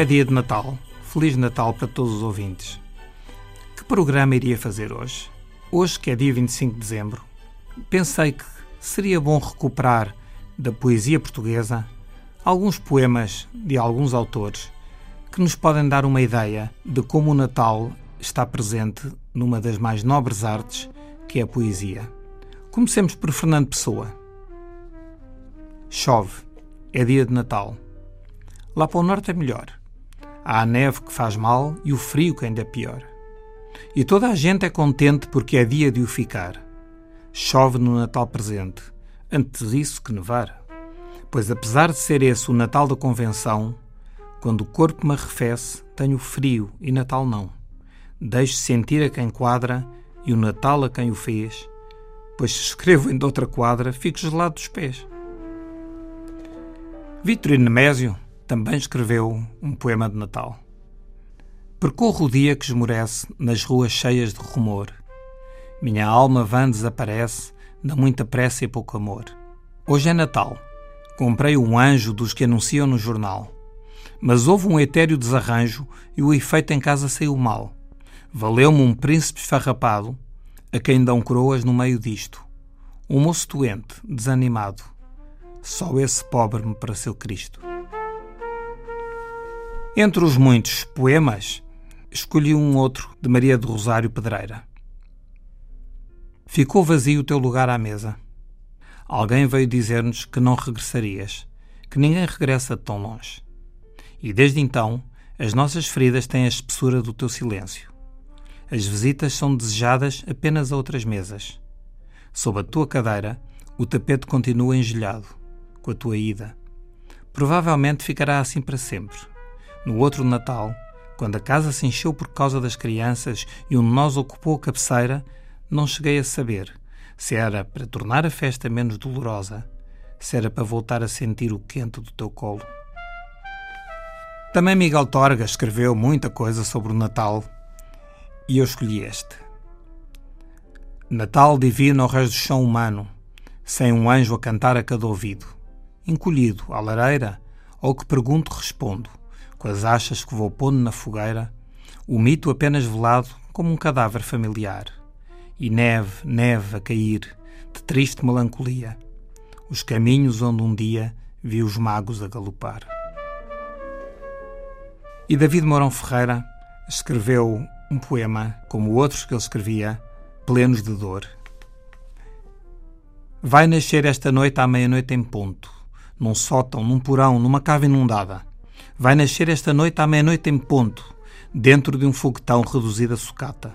É dia de Natal. Feliz Natal para todos os ouvintes. Que programa iria fazer hoje? Hoje, que é dia 25 de dezembro, pensei que seria bom recuperar da poesia portuguesa alguns poemas de alguns autores que nos podem dar uma ideia de como o Natal está presente numa das mais nobres artes, que é a poesia. Comecemos por Fernando Pessoa. Chove. É dia de Natal. Lá para o norte é melhor. Há a neve que faz mal e o frio que ainda é pior. E toda a gente é contente porque é dia de o ficar. Chove no Natal presente, antes disso que nevar. Pois apesar de ser esse o Natal da convenção, quando o corpo me arrefece, tenho frio e Natal não. Deixo sentir a quem quadra e o Natal a quem o fez, pois se escrevo em outra quadra, fico gelado dos pés. Vitorino Nemésio também escreveu um poema de Natal. Percorro o dia que esmorece nas ruas cheias de rumor. Minha alma vã desaparece na muita pressa e pouco amor. Hoje é Natal. Comprei um anjo dos que anunciam no jornal. Mas houve um etéreo desarranjo e o efeito em casa saiu mal. Valeu-me um príncipe esfarrapado, a quem dão coroas no meio disto. Um moço doente, desanimado. Só esse pobre me pareceu Cristo. Entre os muitos poemas, escolhi um outro de Maria do Rosário Pedreira. Ficou vazio o teu lugar à mesa. Alguém veio dizer-nos que não regressarias, que ninguém regressa de tão longe. E desde então, as nossas feridas têm a espessura do teu silêncio. As visitas são desejadas apenas a outras mesas. Sob a tua cadeira, o tapete continua engelhado, com a tua ida. Provavelmente ficará assim para sempre. No outro Natal, quando a casa se encheu por causa das crianças e um de nós ocupou a cabeceira, não cheguei a saber se era para tornar a festa menos dolorosa, se era para voltar a sentir o quente do teu colo. Também Miguel Torga escreveu muita coisa sobre o Natal e eu escolhi este. Natal divino ao resto do chão humano, sem um anjo a cantar a cada ouvido, encolhido à lareira, ao que pergunto respondo com as achas que vou pondo na fogueira, o mito apenas velado como um cadáver familiar. E neve, neve a cair, de triste melancolia, os caminhos onde um dia vi os magos a galopar. E David Mourão Ferreira escreveu um poema, como outros que ele escrevia, plenos de dor. Vai nascer esta noite à meia-noite em ponto, num sótão, num porão, numa cava inundada vai nascer esta noite à meia-noite em ponto, dentro de um foguetão reduzido a sucata.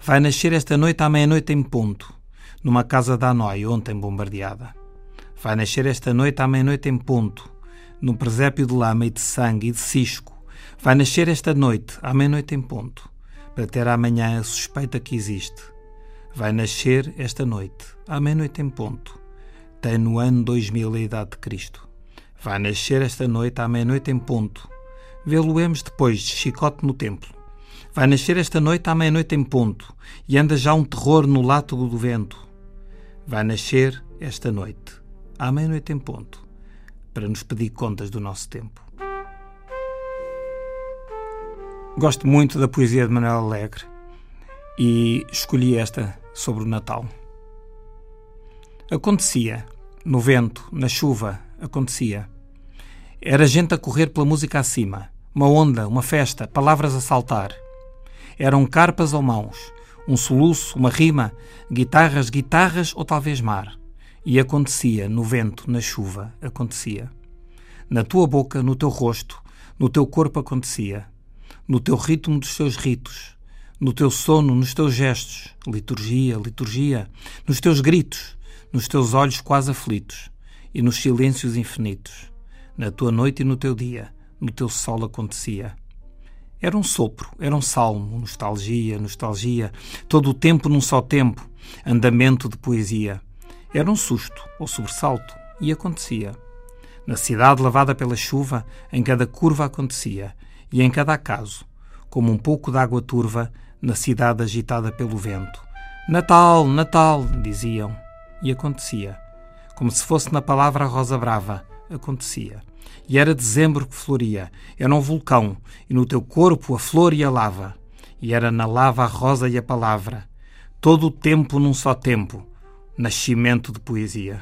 Vai nascer esta noite à meia-noite em ponto, numa casa da Hanoi ontem bombardeada. Vai nascer esta noite à meia-noite em ponto, num presépio de lama e de sangue e de cisco. Vai nascer esta noite à meia-noite em ponto, para ter amanhã a suspeita que existe. Vai nascer esta noite à meia-noite em ponto, tem no ano 2000 a idade de Cristo. Vai nascer esta noite à meia-noite em ponto. Vê-lo-emos depois de chicote no templo. Vai nascer esta noite à meia-noite em ponto, e anda já um terror no látigo do vento. Vai nascer esta noite, à meia-noite em ponto, para nos pedir contas do nosso tempo. Gosto muito da poesia de Manuel Alegre e escolhi esta sobre o Natal. Acontecia, no vento, na chuva, acontecia. Era gente a correr pela música acima, uma onda, uma festa, palavras a saltar. Eram carpas ou mãos, um soluço, uma rima, guitarras, guitarras ou talvez mar. E acontecia, no vento, na chuva, acontecia. Na tua boca, no teu rosto, no teu corpo acontecia. No teu ritmo dos teus ritos, no teu sono, nos teus gestos, liturgia, liturgia, nos teus gritos, nos teus olhos quase aflitos e nos silêncios infinitos. Na tua noite e no teu dia, no teu sol acontecia. Era um sopro, era um salmo, nostalgia, nostalgia, todo o tempo num só tempo, andamento de poesia. Era um susto ou sobressalto, e acontecia. Na cidade lavada pela chuva, em cada curva acontecia, e em cada acaso, como um pouco de água turva, na cidade agitada pelo vento. Natal, Natal, diziam, e acontecia. Como se fosse na palavra rosa brava, acontecia. E era dezembro que floria, era um vulcão, e no teu corpo a flor e a lava. E era na lava a rosa e a palavra, todo o tempo num só tempo, nascimento de poesia.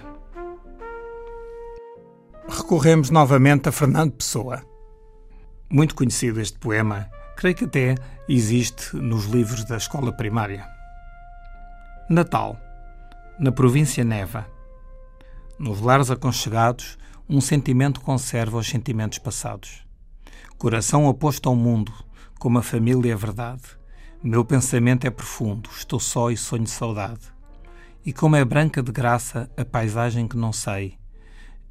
Recorremos novamente a Fernando Pessoa. Muito conhecido este poema, creio que até existe nos livros da escola primária. Natal. Na província neva. Nos lares aconchegados, um sentimento conserva os sentimentos passados. Coração oposto ao mundo, como a família é verdade. Meu pensamento é profundo, estou só e sonho saudade. E como é branca de graça a paisagem que não sei,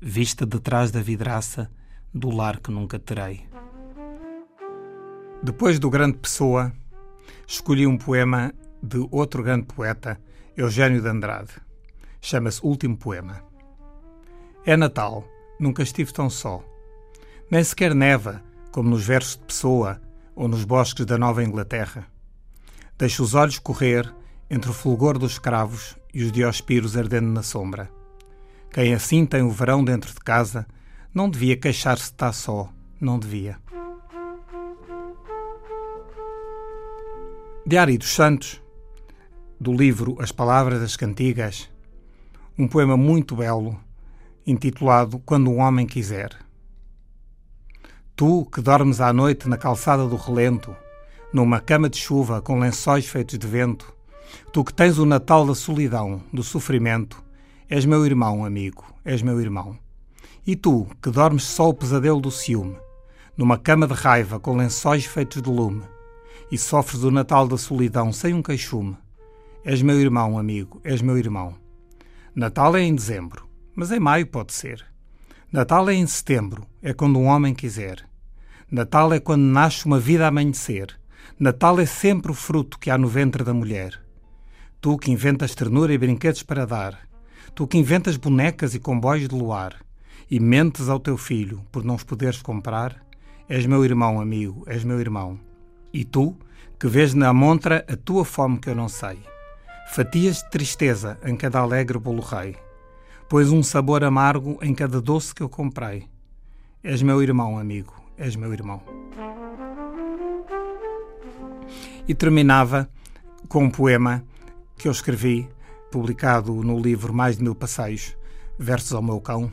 vista detrás da vidraça do lar que nunca terei. Depois do grande Pessoa, escolhi um poema de outro grande poeta, Eugênio de Andrade. Chama-se Último Poema. É Natal nunca estive tão só. Nem sequer neva, como nos versos de Pessoa ou nos bosques da Nova Inglaterra. Deixo os olhos correr entre o fulgor dos cravos e os diospiros ardendo na sombra. Quem assim tem o verão dentro de casa não devia queixar-se de estar só, não devia. Diário dos Santos, do livro As Palavras das Cantigas, um poema muito belo intitulado Quando um Homem Quiser. Tu que dormes à noite na calçada do relento, numa cama de chuva com lençóis feitos de vento, tu que tens o Natal da solidão, do sofrimento, és meu irmão, amigo, és meu irmão. E tu que dormes só o pesadelo do ciúme, numa cama de raiva com lençóis feitos de lume, e sofres o Natal da solidão sem um queixume, és meu irmão, amigo, és meu irmão. Natal é em dezembro mas em maio pode ser. Natal é em setembro, é quando um homem quiser. Natal é quando nasce uma vida a amanhecer. Natal é sempre o fruto que há no ventre da mulher. Tu que inventas ternura e brinquedos para dar. Tu que inventas bonecas e comboios de luar. E mentes ao teu filho por não os poderes comprar. És meu irmão, amigo, és meu irmão. E tu, que vês na montra a tua fome que eu não sei. Fatias de tristeza em cada alegre bolo rei pois um sabor amargo em cada doce que eu comprei. És meu irmão, amigo, és meu irmão. E terminava com um poema que eu escrevi, publicado no livro Mais de Mil Passeios, Versos ao Meu Cão,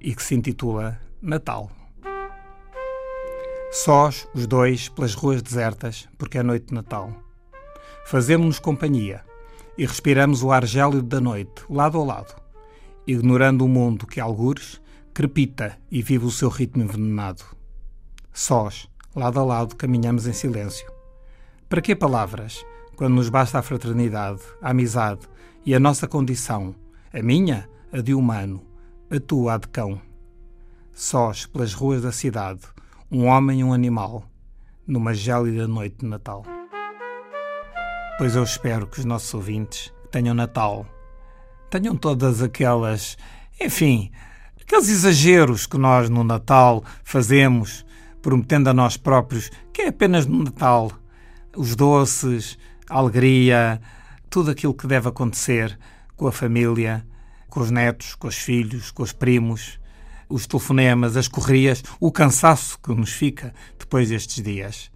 e que se intitula Natal. Sós, os dois, pelas ruas desertas, porque é noite de Natal. Fazemos-nos companhia e respiramos o ar gélido da noite, lado a lado ignorando o mundo que, algures, crepita e vive o seu ritmo envenenado. Sós, lado a lado, caminhamos em silêncio. Para que palavras, quando nos basta a fraternidade, a amizade e a nossa condição, a minha, a de humano, a tua, a de cão? Sós, pelas ruas da cidade, um homem e um animal, numa gélida noite de Natal. Pois eu espero que os nossos ouvintes tenham Natal tenham todas aquelas, enfim, aqueles exageros que nós no Natal fazemos, prometendo a nós próprios que é apenas no Natal os doces, a alegria, tudo aquilo que deve acontecer com a família, com os netos, com os filhos, com os primos, os telefonemas, as correrias, o cansaço que nos fica depois destes dias.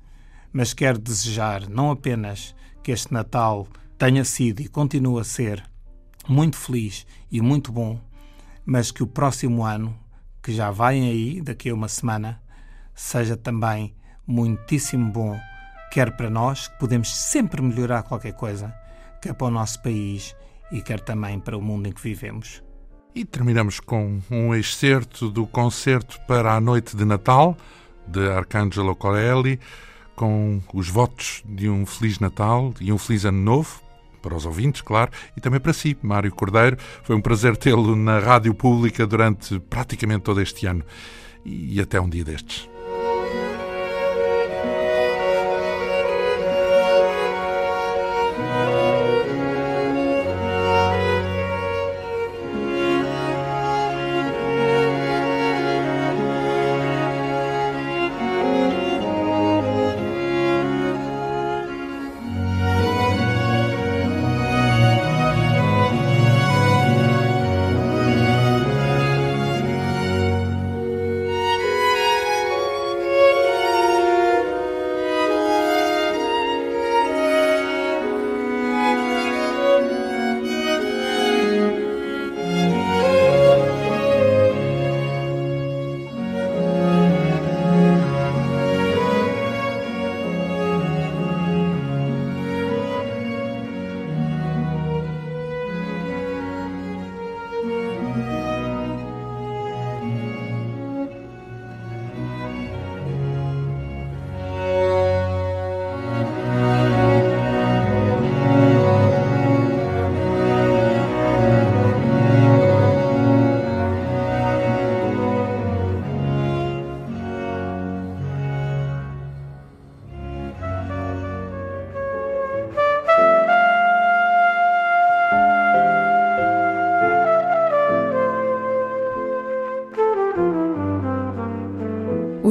Mas quero desejar não apenas que este Natal tenha sido e continue a ser muito feliz e muito bom, mas que o próximo ano, que já vai aí, daqui a uma semana, seja também muitíssimo bom, quer para nós, que podemos sempre melhorar qualquer coisa, quer para o nosso país e quer também para o mundo em que vivemos. E terminamos com um excerto do concerto para a noite de Natal de Arcangelo Corelli, com os votos de um Feliz Natal e um Feliz Ano Novo para os ouvintes, claro, e também para si, Mário Cordeiro. Foi um prazer tê-lo na Rádio Pública durante praticamente todo este ano e até um dia destes.